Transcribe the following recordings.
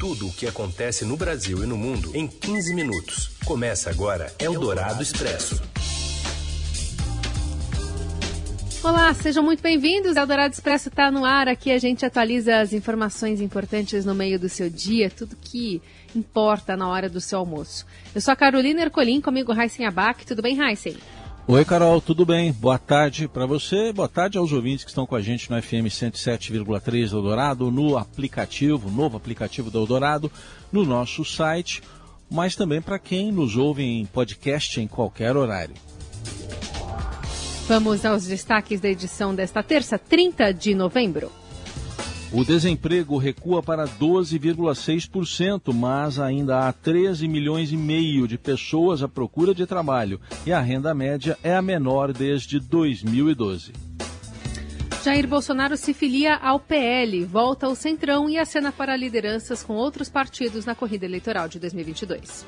Tudo o que acontece no Brasil e no mundo em 15 minutos. Começa agora Eldorado Expresso. Olá, sejam muito bem-vindos. Eldorado Expresso está no ar. Aqui a gente atualiza as informações importantes no meio do seu dia, tudo que importa na hora do seu almoço. Eu sou a Carolina Ercolim, comigo Raíssen Abac. Tudo bem, Raíssen? Oi, Carol, tudo bem? Boa tarde para você, boa tarde aos ouvintes que estão com a gente no FM 107,3 do Eldorado, no aplicativo, novo aplicativo do Eldorado, no nosso site, mas também para quem nos ouve em podcast em qualquer horário. Vamos aos destaques da edição desta terça, 30 de novembro. O desemprego recua para 12,6%, mas ainda há 13 milhões e meio de pessoas à procura de trabalho e a renda média é a menor desde 2012. Jair Bolsonaro se filia ao PL, volta ao Centrão e acena para lideranças com outros partidos na corrida eleitoral de 2022.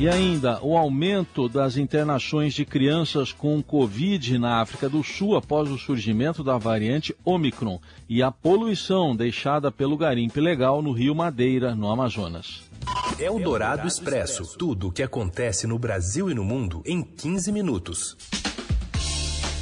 E ainda o aumento das internações de crianças com Covid na África do Sul após o surgimento da variante Omicron e a poluição deixada pelo garimpo ilegal no Rio Madeira, no Amazonas. É o Dourado Expresso. Tudo o que acontece no Brasil e no mundo em 15 minutos.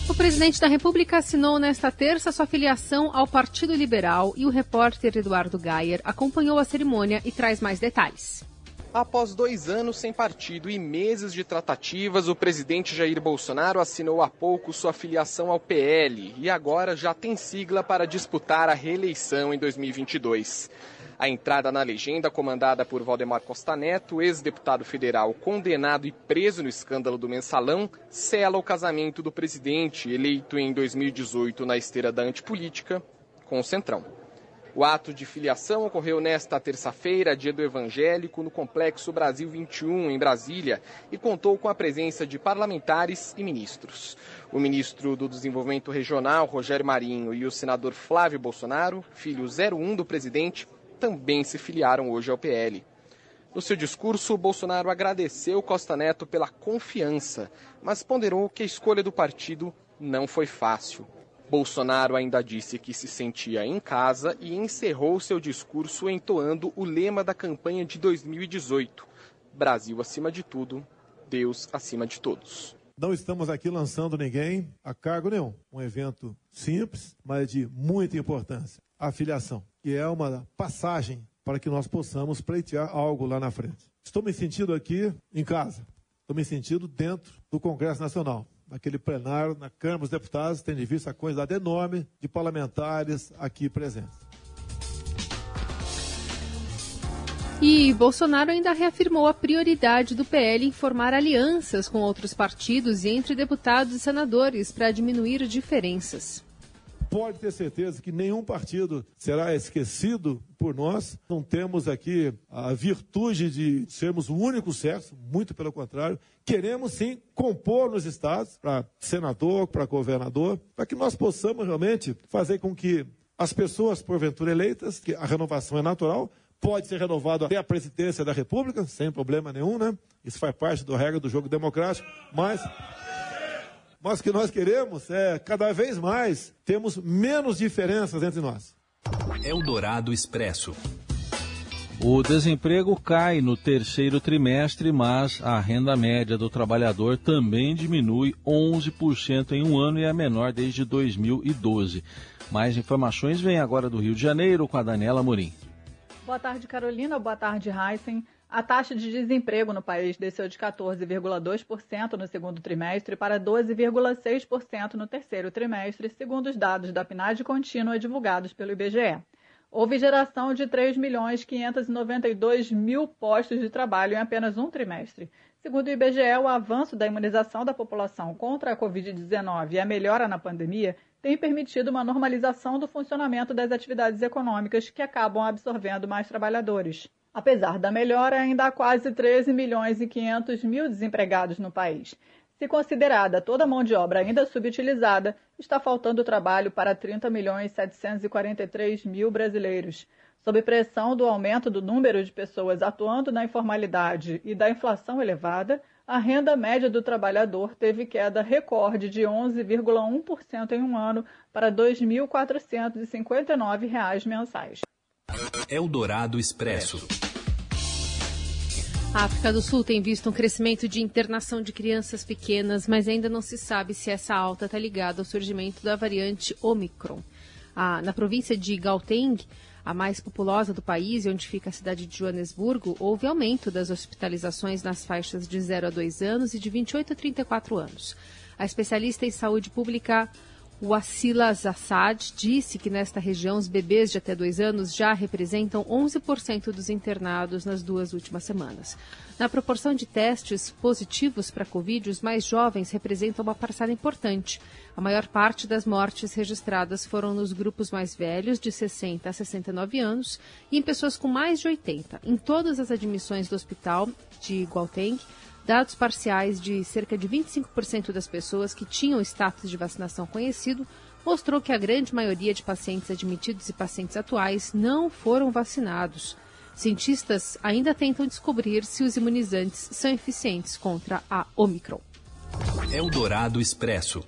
O presidente da República assinou nesta terça sua filiação ao Partido Liberal e o repórter Eduardo Gayer acompanhou a cerimônia e traz mais detalhes. Após dois anos sem partido e meses de tratativas, o presidente Jair Bolsonaro assinou há pouco sua filiação ao PL e agora já tem sigla para disputar a reeleição em 2022. A entrada na legenda, comandada por Valdemar Costa Neto, ex-deputado federal condenado e preso no escândalo do mensalão, sela o casamento do presidente, eleito em 2018 na esteira da antipolítica, com o Centrão. O ato de filiação ocorreu nesta terça-feira, dia do Evangélico, no Complexo Brasil 21, em Brasília, e contou com a presença de parlamentares e ministros. O ministro do Desenvolvimento Regional, Rogério Marinho, e o senador Flávio Bolsonaro, filho 01 do presidente, também se filiaram hoje ao PL. No seu discurso, Bolsonaro agradeceu Costa Neto pela confiança, mas ponderou que a escolha do partido não foi fácil. Bolsonaro ainda disse que se sentia em casa e encerrou seu discurso entoando o lema da campanha de 2018: Brasil acima de tudo, Deus acima de todos. Não estamos aqui lançando ninguém a cargo nenhum. Um evento simples, mas de muita importância. A filiação, que é uma passagem para que nós possamos pleitear algo lá na frente. Estou me sentindo aqui em casa. Estou me sentindo dentro do Congresso Nacional naquele plenário, na Câmara dos Deputados, tendo visto a quantidade enorme de parlamentares aqui presentes. E Bolsonaro ainda reafirmou a prioridade do PL em formar alianças com outros partidos e entre deputados e senadores para diminuir diferenças pode ter certeza que nenhum partido será esquecido por nós. Não temos aqui a virtude de sermos o único sexo, muito pelo contrário. Queremos sim compor nos estados, para senador, para governador, para que nós possamos realmente fazer com que as pessoas, porventura eleitas, que a renovação é natural, pode ser renovado até a presidência da República, sem problema nenhum, né? Isso faz parte da regra do jogo democrático, mas mas o que nós queremos é, cada vez mais, temos menos diferenças entre nós. Eldorado Expresso. O desemprego cai no terceiro trimestre, mas a renda média do trabalhador também diminui 11% em um ano e é a menor desde 2012. Mais informações vêm agora do Rio de Janeiro com a Daniela Morim. Boa tarde, Carolina. Boa tarde, Heisen. A taxa de desemprego no país desceu de 14,2% no segundo trimestre para 12,6% no terceiro trimestre, segundo os dados da PNAD contínua divulgados pelo IBGE. Houve geração de 3 milhões 592 mil postos de trabalho em apenas um trimestre. Segundo o IBGE, o avanço da imunização da população contra a Covid-19 e a melhora na pandemia tem permitido uma normalização do funcionamento das atividades econômicas que acabam absorvendo mais trabalhadores. Apesar da melhora, ainda há quase 13 milhões e 500 mil desempregados no país. Se considerada toda a mão de obra ainda subutilizada, está faltando trabalho para 30 milhões 743 mil brasileiros. Sob pressão do aumento do número de pessoas atuando na informalidade e da inflação elevada, a renda média do trabalhador teve queda recorde de 11,1% em um ano para R$ 2.459 mensais. Eldorado Expresso. A África do Sul tem visto um crescimento de internação de crianças pequenas, mas ainda não se sabe se essa alta está ligada ao surgimento da variante Omicron. Ah, na província de Gauteng, a mais populosa do país e onde fica a cidade de Joanesburgo, houve aumento das hospitalizações nas faixas de 0 a 2 anos e de 28 a 34 anos. A especialista em saúde pública o Assila Zassad disse que nesta região os bebês de até dois anos já representam 11% dos internados nas duas últimas semanas. Na proporção de testes positivos para Covid, os mais jovens representam uma parcela importante. A maior parte das mortes registradas foram nos grupos mais velhos, de 60 a 69 anos, e em pessoas com mais de 80. Em todas as admissões do hospital de Gauteng, Dados parciais de cerca de 25% das pessoas que tinham status de vacinação conhecido mostrou que a grande maioria de pacientes admitidos e pacientes atuais não foram vacinados. Cientistas ainda tentam descobrir se os imunizantes são eficientes contra a Omicron. Eldorado Expresso.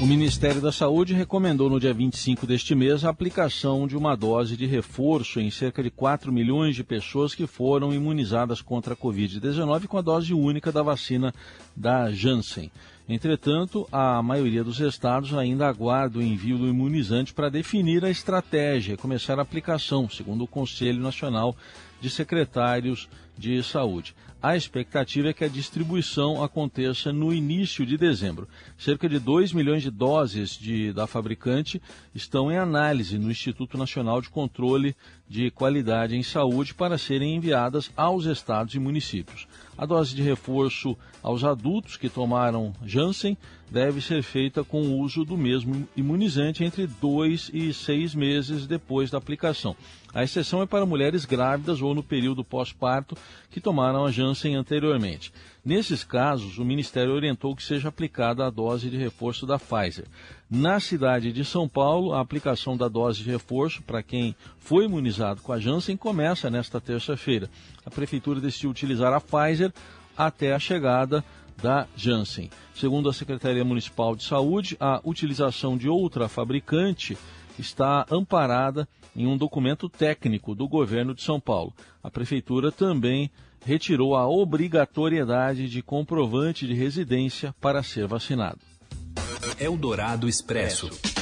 O Ministério da Saúde recomendou no dia 25 deste mês a aplicação de uma dose de reforço em cerca de 4 milhões de pessoas que foram imunizadas contra a Covid-19 com a dose única da vacina da Janssen. Entretanto, a maioria dos estados ainda aguarda o envio do imunizante para definir a estratégia e começar a aplicação, segundo o Conselho Nacional de Secretários de Saúde. A expectativa é que a distribuição aconteça no início de dezembro. Cerca de 2 milhões de doses de, da fabricante estão em análise no Instituto Nacional de Controle de Qualidade em Saúde para serem enviadas aos estados e municípios. A dose de reforço aos adultos que tomaram Janssen deve ser feita com o uso do mesmo imunizante entre dois e seis meses depois da aplicação. A exceção é para mulheres grávidas ou no período pós-parto que tomaram a Janssen anteriormente. Nesses casos, o Ministério orientou que seja aplicada a dose de reforço da Pfizer. Na cidade de São Paulo, a aplicação da dose de reforço para quem foi imunizado com a Janssen começa nesta terça-feira. A Prefeitura decidiu utilizar a Pfizer até a chegada da Janssen. Segundo a Secretaria Municipal de Saúde, a utilização de outra fabricante está amparada em um documento técnico do governo de São Paulo. A prefeitura também retirou a obrigatoriedade de comprovante de residência para ser vacinado. Eldorado Expresso.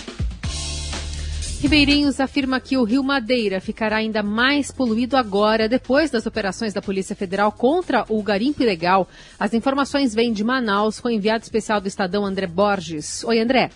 Ribeirinhos afirma que o Rio Madeira ficará ainda mais poluído agora, depois das operações da Polícia Federal contra o garimpo ilegal. As informações vêm de Manaus com o enviado especial do Estadão, André Borges. Oi, André.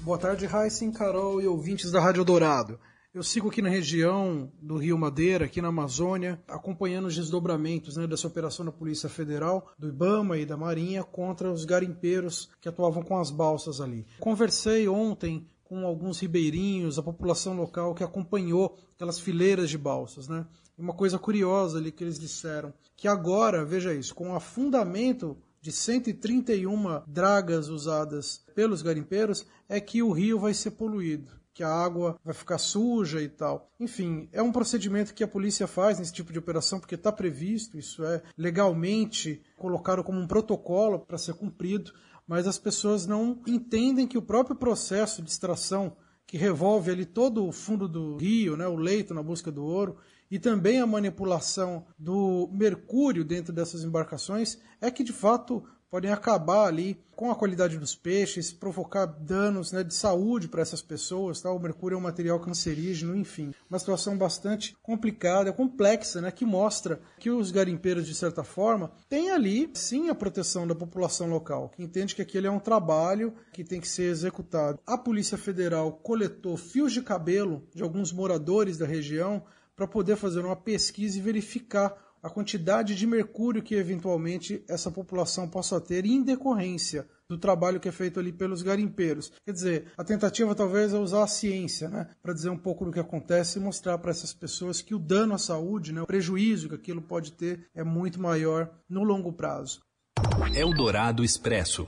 Boa tarde, Raíssen, Carol e ouvintes da Rádio Dourado. Eu sigo aqui na região do Rio Madeira, aqui na Amazônia, acompanhando os desdobramentos né, dessa operação da Polícia Federal, do IBAMA e da Marinha contra os garimpeiros que atuavam com as balsas ali. Conversei ontem com alguns ribeirinhos, a população local que acompanhou aquelas fileiras de balsas, né? Uma coisa curiosa ali que eles disseram, que agora, veja isso, com o afundamento de 131 dragas usadas pelos garimpeiros, é que o rio vai ser poluído que a água vai ficar suja e tal. Enfim, é um procedimento que a polícia faz nesse tipo de operação porque está previsto, isso é legalmente colocado como um protocolo para ser cumprido, mas as pessoas não entendem que o próprio processo de extração que revolve ali todo o fundo do rio, né, o leito na busca do ouro, e também a manipulação do mercúrio dentro dessas embarcações, é que de fato podem acabar ali com a qualidade dos peixes, provocar danos né, de saúde para essas pessoas. Tá? O mercúrio é um material cancerígeno, enfim. Uma situação bastante complicada, complexa, né, que mostra que os garimpeiros, de certa forma, têm ali sim a proteção da população local, que entende que aquele é um trabalho que tem que ser executado. A Polícia Federal coletou fios de cabelo de alguns moradores da região para poder fazer uma pesquisa e verificar a quantidade de mercúrio que eventualmente essa população possa ter em decorrência do trabalho que é feito ali pelos garimpeiros. Quer dizer, a tentativa talvez é usar a ciência, né, para dizer um pouco do que acontece e mostrar para essas pessoas que o dano à saúde, né, o prejuízo que aquilo pode ter é muito maior no longo prazo. Eldorado Expresso.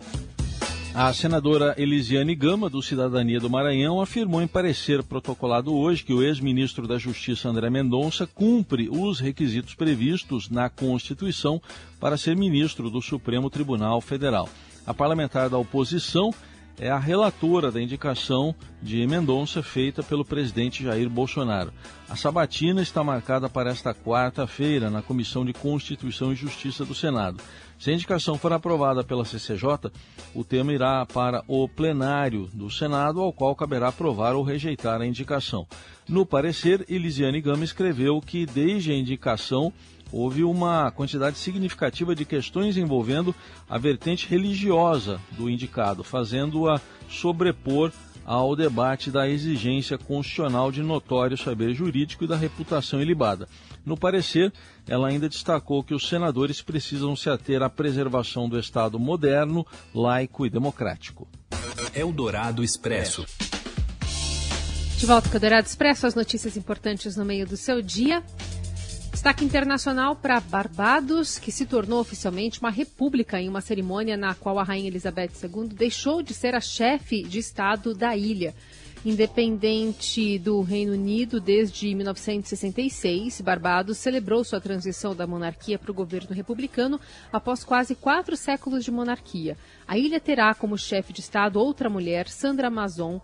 A senadora Elisiane Gama, do Cidadania do Maranhão, afirmou em parecer protocolado hoje que o ex-ministro da Justiça André Mendonça cumpre os requisitos previstos na Constituição para ser ministro do Supremo Tribunal Federal. A parlamentar da oposição é a relatora da indicação de Mendonça feita pelo presidente Jair Bolsonaro. A sabatina está marcada para esta quarta-feira na Comissão de Constituição e Justiça do Senado. Se a indicação for aprovada pela CCJ, o tema irá para o plenário do Senado, ao qual caberá aprovar ou rejeitar a indicação. No parecer, Elisiane Gama escreveu que, desde a indicação, houve uma quantidade significativa de questões envolvendo a vertente religiosa do indicado, fazendo-a sobrepor ao debate da exigência constitucional de notório saber jurídico e da reputação ilibada. No parecer, ela ainda destacou que os senadores precisam se ater à preservação do Estado moderno, laico e democrático. Eldorado Expresso. De volta com o Eldorado Expresso, as notícias importantes no meio do seu dia. Destaque internacional para Barbados, que se tornou oficialmente uma república em uma cerimônia na qual a Rainha Elizabeth II deixou de ser a chefe de Estado da ilha. Independente do Reino Unido desde 1966, Barbados celebrou sua transição da monarquia para o governo republicano após quase quatro séculos de monarquia. A ilha terá como chefe de Estado outra mulher, Sandra Mazon,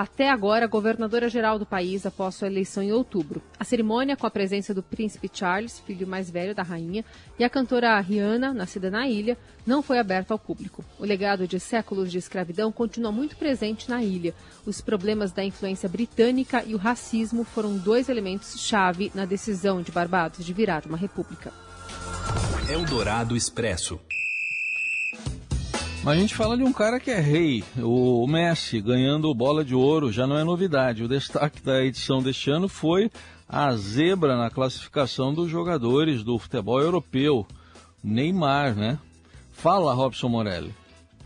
até agora governadora-geral do país após sua eleição em outubro. A cerimônia, com a presença do príncipe Charles, filho mais velho da rainha, e a cantora Rihanna, nascida na ilha, não foi aberta ao público. O legado de séculos de escravidão continua muito presente na ilha. Os problemas da influência britânica e o racismo foram dois elementos-chave na decisão de Barbados de virar uma república. Eldorado Expresso. Mas a gente fala de um cara que é rei, o Messi, ganhando bola de ouro, já não é novidade. O destaque da edição deste ano foi a zebra na classificação dos jogadores do futebol europeu, Neymar, né? Fala, Robson Morelli.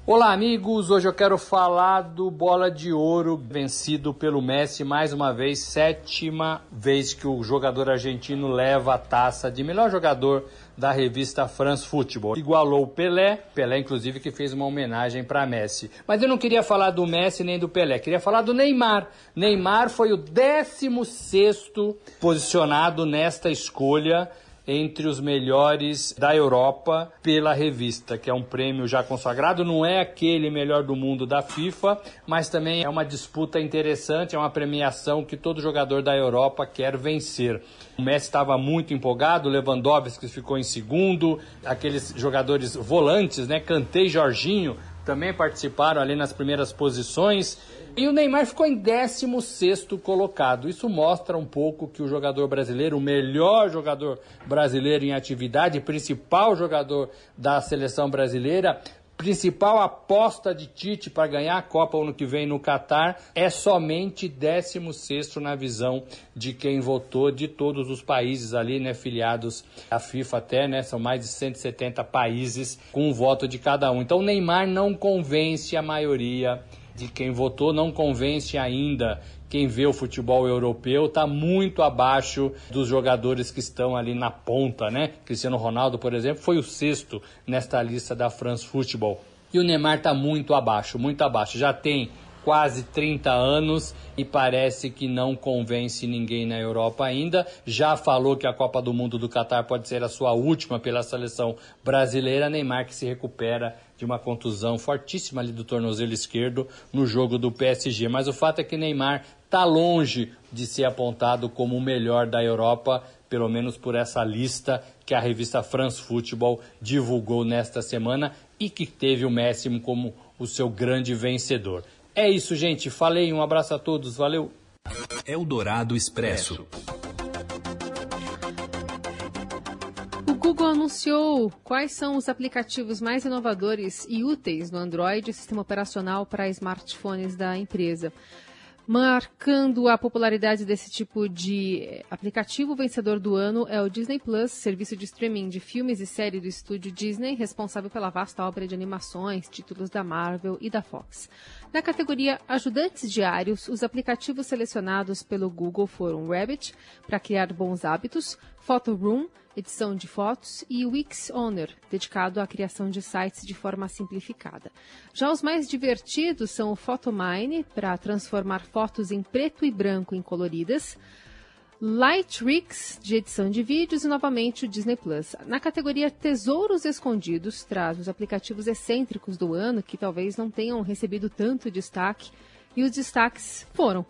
Olá, amigos. Hoje eu quero falar do Bola de Ouro vencido pelo Messi mais uma vez, sétima vez que o jogador argentino leva a taça de melhor jogador da revista France Football. Igualou o Pelé, Pelé inclusive que fez uma homenagem para Messi. Mas eu não queria falar do Messi nem do Pelé, queria falar do Neymar. Neymar foi o 16 posicionado nesta escolha entre os melhores da Europa pela revista, que é um prêmio já consagrado, não é aquele melhor do mundo da FIFA, mas também é uma disputa interessante, é uma premiação que todo jogador da Europa quer vencer. O Messi estava muito empolgado, Lewandowski ficou em segundo, aqueles jogadores volantes, né, Kanté e Jorginho, também participaram ali nas primeiras posições. E o Neymar ficou em 16 colocado. Isso mostra um pouco que o jogador brasileiro, o melhor jogador brasileiro em atividade, principal jogador da seleção brasileira, principal aposta de Tite para ganhar a Copa ano que vem no Catar é somente 16 na visão de quem votou de todos os países ali, né, filiados à FIFA até, né, são mais de 170 países com o voto de cada um. Então Neymar não convence a maioria de quem votou, não convence ainda quem vê o futebol europeu está muito abaixo dos jogadores que estão ali na ponta, né? Cristiano Ronaldo, por exemplo, foi o sexto nesta lista da France Football. E o Neymar está muito abaixo, muito abaixo. Já tem quase 30 anos e parece que não convence ninguém na Europa ainda. Já falou que a Copa do Mundo do Catar pode ser a sua última pela seleção brasileira. Neymar que se recupera de uma contusão fortíssima ali do tornozelo esquerdo no jogo do PSG. Mas o fato é que Neymar está longe de ser apontado como o melhor da Europa, pelo menos por essa lista que a revista France Football divulgou nesta semana e que teve o Messi como o seu grande vencedor. É isso, gente. Falei, um abraço a todos, valeu. Eldorado Expresso. O Google anunciou quais são os aplicativos mais inovadores e úteis no Android, sistema operacional para smartphones da empresa. Marcando a popularidade desse tipo de aplicativo, o vencedor do ano é o Disney Plus, serviço de streaming de filmes e séries do estúdio Disney, responsável pela vasta obra de animações, títulos da Marvel e da Fox. Na categoria Ajudantes Diários, os aplicativos selecionados pelo Google foram Rabbit, para criar bons hábitos, Photo Room, edição de fotos, e Wix Owner, dedicado à criação de sites de forma simplificada. Já os mais divertidos são o Photomine, para transformar fotos em preto e branco em coloridas, Lightrix, de edição de vídeos, e novamente o Disney Plus. Na categoria Tesouros Escondidos, traz os aplicativos excêntricos do ano, que talvez não tenham recebido tanto destaque, e os destaques foram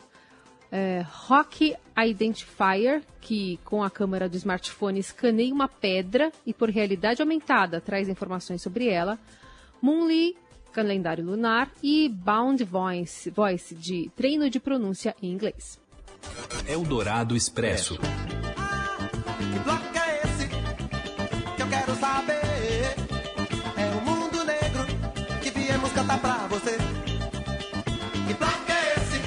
é, Rock Identifier, que com a câmera do smartphone escaneia uma pedra e por realidade aumentada traz informações sobre ela, Moonly, calendário lunar, e Bound Voice, Voice de treino de pronúncia em inglês. Eldorado Expresso. Que bloco é esse que eu quero saber? É o mundo negro que viemos cantar pra você. Que bloco é esse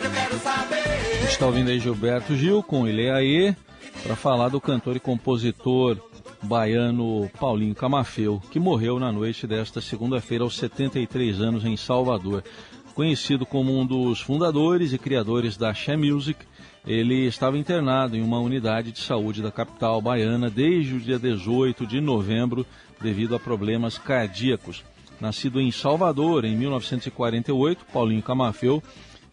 que eu quero saber? Está ouvindo aí Gilberto Gil com Ile Aê para falar do cantor e compositor baiano Paulinho Camafeu, que morreu na noite desta segunda-feira aos 73 anos em Salvador. Conhecido como um dos fundadores e criadores da She Music, ele estava internado em uma unidade de saúde da capital baiana desde o dia 18 de novembro devido a problemas cardíacos. Nascido em Salvador em 1948, Paulinho Camafeu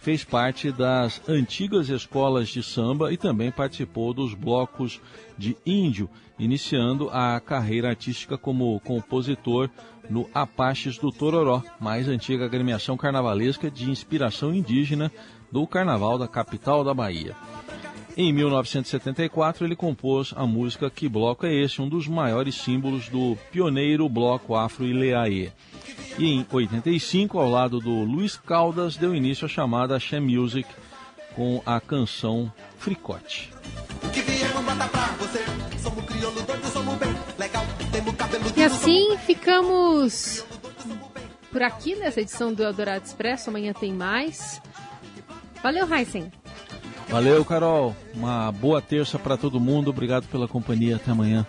fez parte das antigas escolas de samba e também participou dos blocos de índio, iniciando a carreira artística como compositor no Apaches do Tororó, mais antiga agremiação carnavalesca de inspiração indígena do carnaval da capital da Bahia. Em 1974, ele compôs a música Que Bloco é Esse, um dos maiores símbolos do pioneiro bloco afro-ileaê. E em 85, ao lado do Luiz Caldas, deu início à chamada She Music com a canção Fricote. E assim ficamos por aqui nessa edição do Eldorado Expresso. Amanhã tem mais. Valeu, Heisen. Valeu, Carol. Uma boa terça para todo mundo. Obrigado pela companhia. Até amanhã.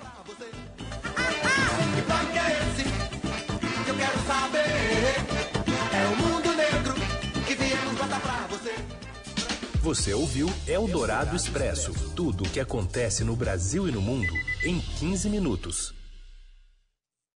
Você ouviu Eldorado Expresso tudo o que acontece no Brasil e no mundo em 15 minutos.